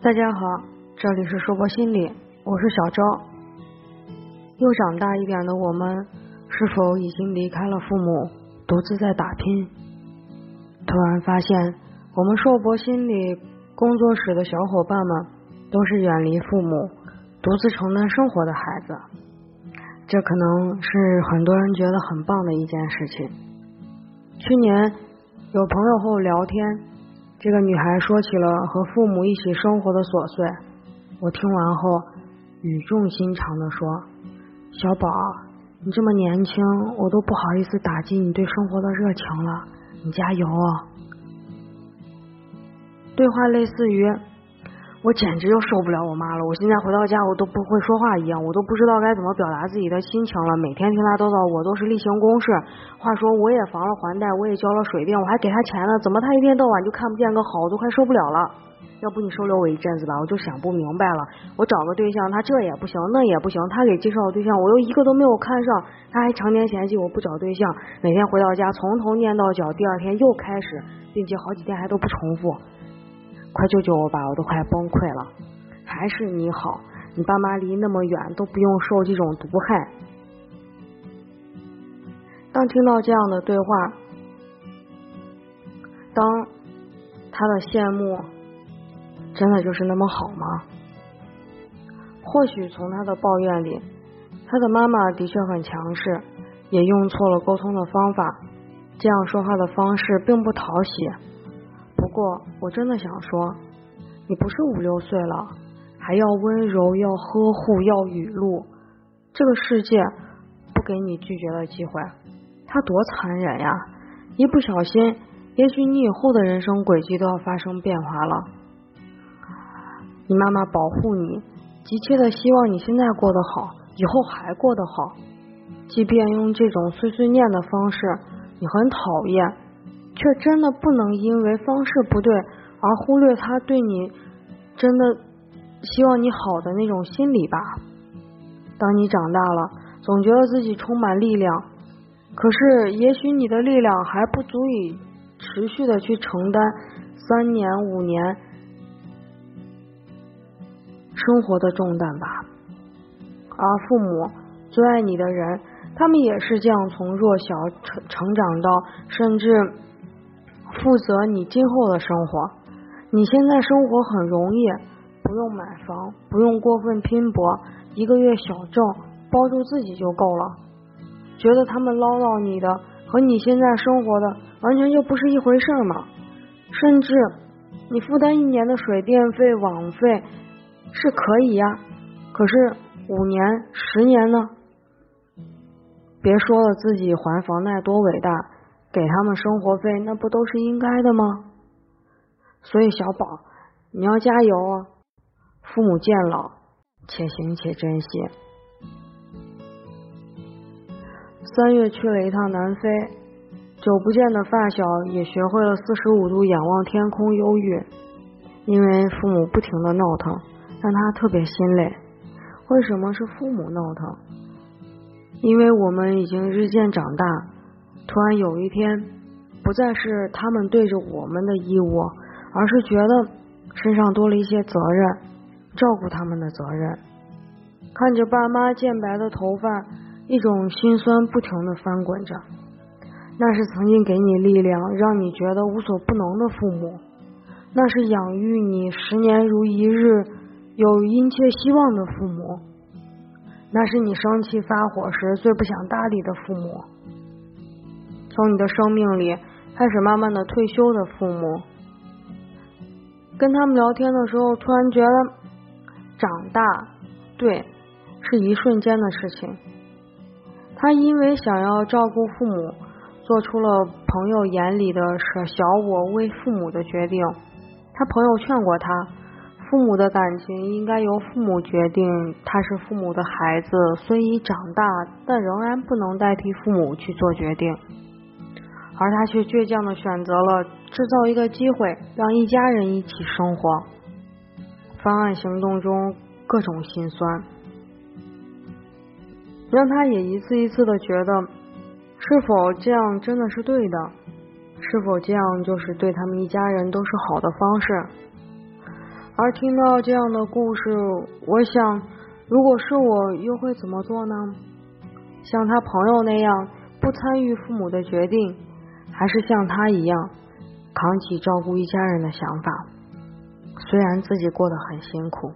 大家好，这里是说博心理，我是小昭。又长大一点的我们，是否已经离开了父母，独自在打拼？突然发现，我们硕博心理工作室的小伙伴们，都是远离父母，独自承担生活的孩子。这可能是很多人觉得很棒的一件事情。去年有朋友和我聊天。这个女孩说起了和父母一起生活的琐碎，我听完后语重心长的说：“小宝，你这么年轻，我都不好意思打击你对生活的热情了，你加油哦。”对话类似于。我简直就受不了我妈了！我现在回到家，我都不会说话一样，我都不知道该怎么表达自己的心情了。每天听她叨叨，我都是例行公事。话说，我也房了还贷，我也交了水电，我还给她钱呢，怎么她一天到晚就看不见个好？我都快受不了了。要不你收留我一阵子吧，我就想不明白了。我找个对象，他这也不行，那也不行。他给介绍的对象，我又一个都没有看上，他还常年嫌弃我不找对象。每天回到家，从头念到脚，第二天又开始，并且好几天还都不重复。快救救我吧！我都快崩溃了。还是你好，你爸妈离那么远，都不用受这种毒害。当听到这样的对话，当他的羡慕真的就是那么好吗？或许从他的抱怨里，他的妈妈的确很强势，也用错了沟通的方法，这样说话的方式并不讨喜。不过，我真的想说，你不是五六岁了，还要温柔，要呵护，要雨露。这个世界不给你拒绝的机会，他多残忍呀！一不小心，也许你以后的人生轨迹都要发生变化了。你妈妈保护你，急切的希望你现在过得好，以后还过得好。即便用这种碎碎念的方式，你很讨厌。却真的不能因为方式不对而忽略他对你真的希望你好的那种心理吧。当你长大了，总觉得自己充满力量，可是也许你的力量还不足以持续的去承担三年五年生活的重担吧。而父母最爱你的人，他们也是这样从弱小成成长到甚至。负责你今后的生活。你现在生活很容易，不用买房，不用过分拼搏，一个月小挣包住自己就够了。觉得他们唠叨你的和你现在生活的完全就不是一回事吗？甚至你负担一年的水电费、网费是可以呀，可是五年、十年呢？别说了，自己还房贷多伟大。给他们生活费，那不都是应该的吗？所以小宝，你要加油啊！父母渐老，且行且珍惜。三月去了一趟南非，久不见的发小也学会了四十五度仰望天空忧郁，因为父母不停的闹腾，让他特别心累。为什么是父母闹腾？因为我们已经日渐长大。突然有一天，不再是他们对着我们的义务，而是觉得身上多了一些责任，照顾他们的责任。看着爸妈渐白的头发，一种心酸不停的翻滚着。那是曾经给你力量，让你觉得无所不能的父母；那是养育你十年如一日，有殷切希望的父母；那是你生气发火时最不想搭理的父母。从你的生命里开始慢慢的退休的父母，跟他们聊天的时候，突然觉得长大，对，是一瞬间的事情。他因为想要照顾父母，做出了朋友眼里的舍小我为父母的决定。他朋友劝过他，父母的感情应该由父母决定。他是父母的孩子，虽已长大，但仍然不能代替父母去做决定。而他却倔强的选择了制造一个机会，让一家人一起生活。方案行动中各种心酸，让他也一次一次的觉得，是否这样真的是对的？是否这样就是对他们一家人都是好的方式？而听到这样的故事，我想，如果是我，又会怎么做呢？像他朋友那样，不参与父母的决定，还是像他一样，扛起照顾一家人的想法？虽然自己过得很辛苦，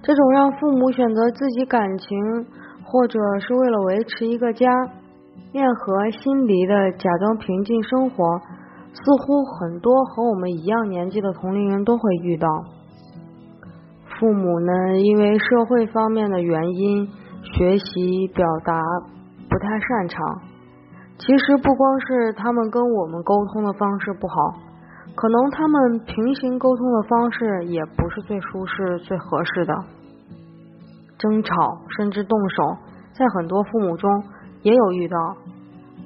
这种让父母选择自己感情，或者是为了维持一个家，面和心离的假装平静生活，似乎很多和我们一样年纪的同龄人都会遇到。父母呢，因为社会方面的原因。学习表达不太擅长，其实不光是他们跟我们沟通的方式不好，可能他们平行沟通的方式也不是最舒适、最合适的。争吵甚至动手，在很多父母中也有遇到，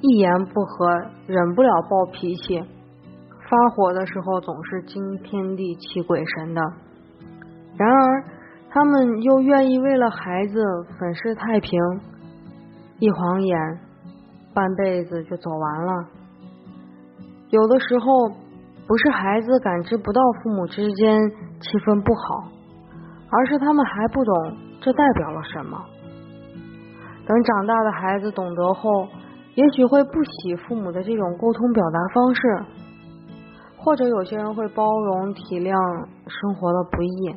一言不合忍不了暴脾气，发火的时候总是惊天地泣鬼神的。然而。他们又愿意为了孩子粉饰太平，一晃眼，半辈子就走完了。有的时候，不是孩子感知不到父母之间气氛不好，而是他们还不懂这代表了什么。等长大的孩子懂得后，也许会不喜父母的这种沟通表达方式，或者有些人会包容体谅生活的不易。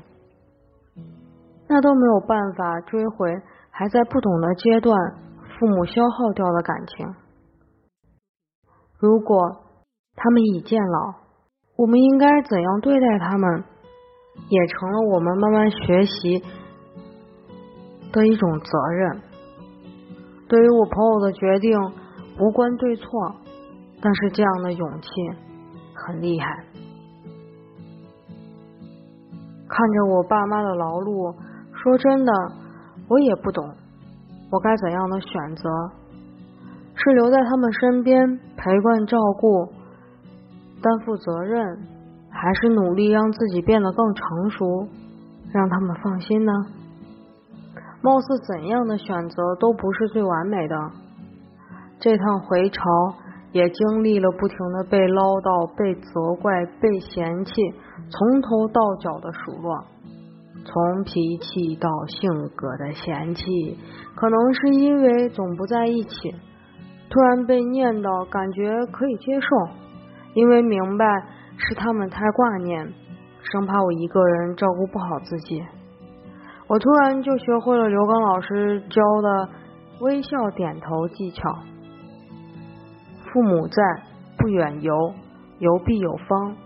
那都没有办法追回还在不懂的阶段父母消耗掉的感情。如果他们已渐老，我们应该怎样对待他们，也成了我们慢慢学习的一种责任。对于我朋友的决定，无关对错，但是这样的勇气很厉害。看着我爸妈的劳碌。说真的，我也不懂，我该怎样的选择？是留在他们身边陪伴照顾，担负责任，还是努力让自己变得更成熟，让他们放心呢？貌似怎样的选择都不是最完美的。这趟回朝也经历了不停的被唠叨、被责怪、被嫌弃，从头到脚的数落。从脾气到性格的嫌弃，可能是因为总不在一起，突然被念叨，感觉可以接受，因为明白是他们太挂念，生怕我一个人照顾不好自己。我突然就学会了刘刚老师教的微笑点头技巧。父母在，不远游，游必有方。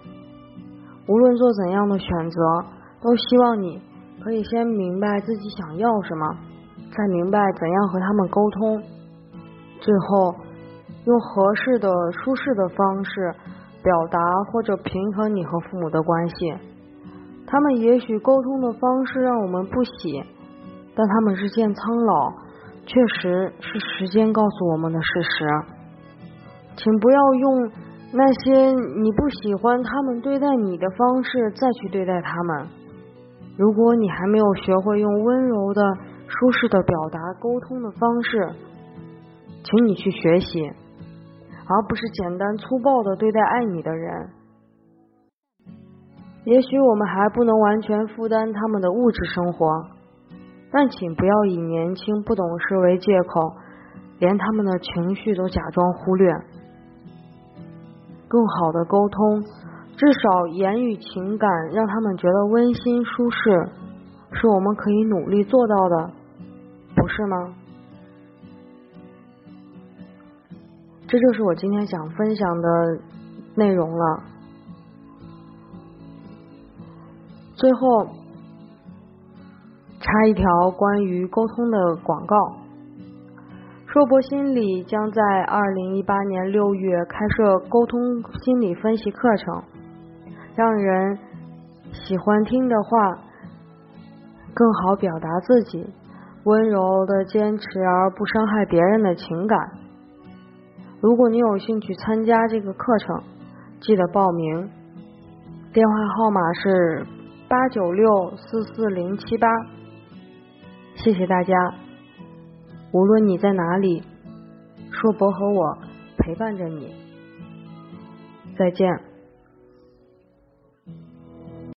无论做怎样的选择，都希望你。可以先明白自己想要什么，再明白怎样和他们沟通，最后用合适的、舒适的方式表达或者平衡你和父母的关系。他们也许沟通的方式让我们不喜，但他们日渐苍老，确实是时间告诉我们的事实。请不要用那些你不喜欢他们对待你的方式再去对待他们。如果你还没有学会用温柔的、舒适的表达沟通的方式，请你去学习，而不是简单粗暴的对待爱你的人。也许我们还不能完全负担他们的物质生活，但请不要以年轻不懂事为借口，连他们的情绪都假装忽略。更好的沟通。至少言语情感让他们觉得温馨舒适，是我们可以努力做到的，不是吗？这就是我今天想分享的内容了。最后插一条关于沟通的广告：硕博心理将在二零一八年六月开设沟通心理分析课程。让人喜欢听的话，更好表达自己，温柔的坚持而不伤害别人的情感。如果你有兴趣参加这个课程，记得报名。电话号码是八九六四四零七八。谢谢大家。无论你在哪里，硕博和我陪伴着你。再见。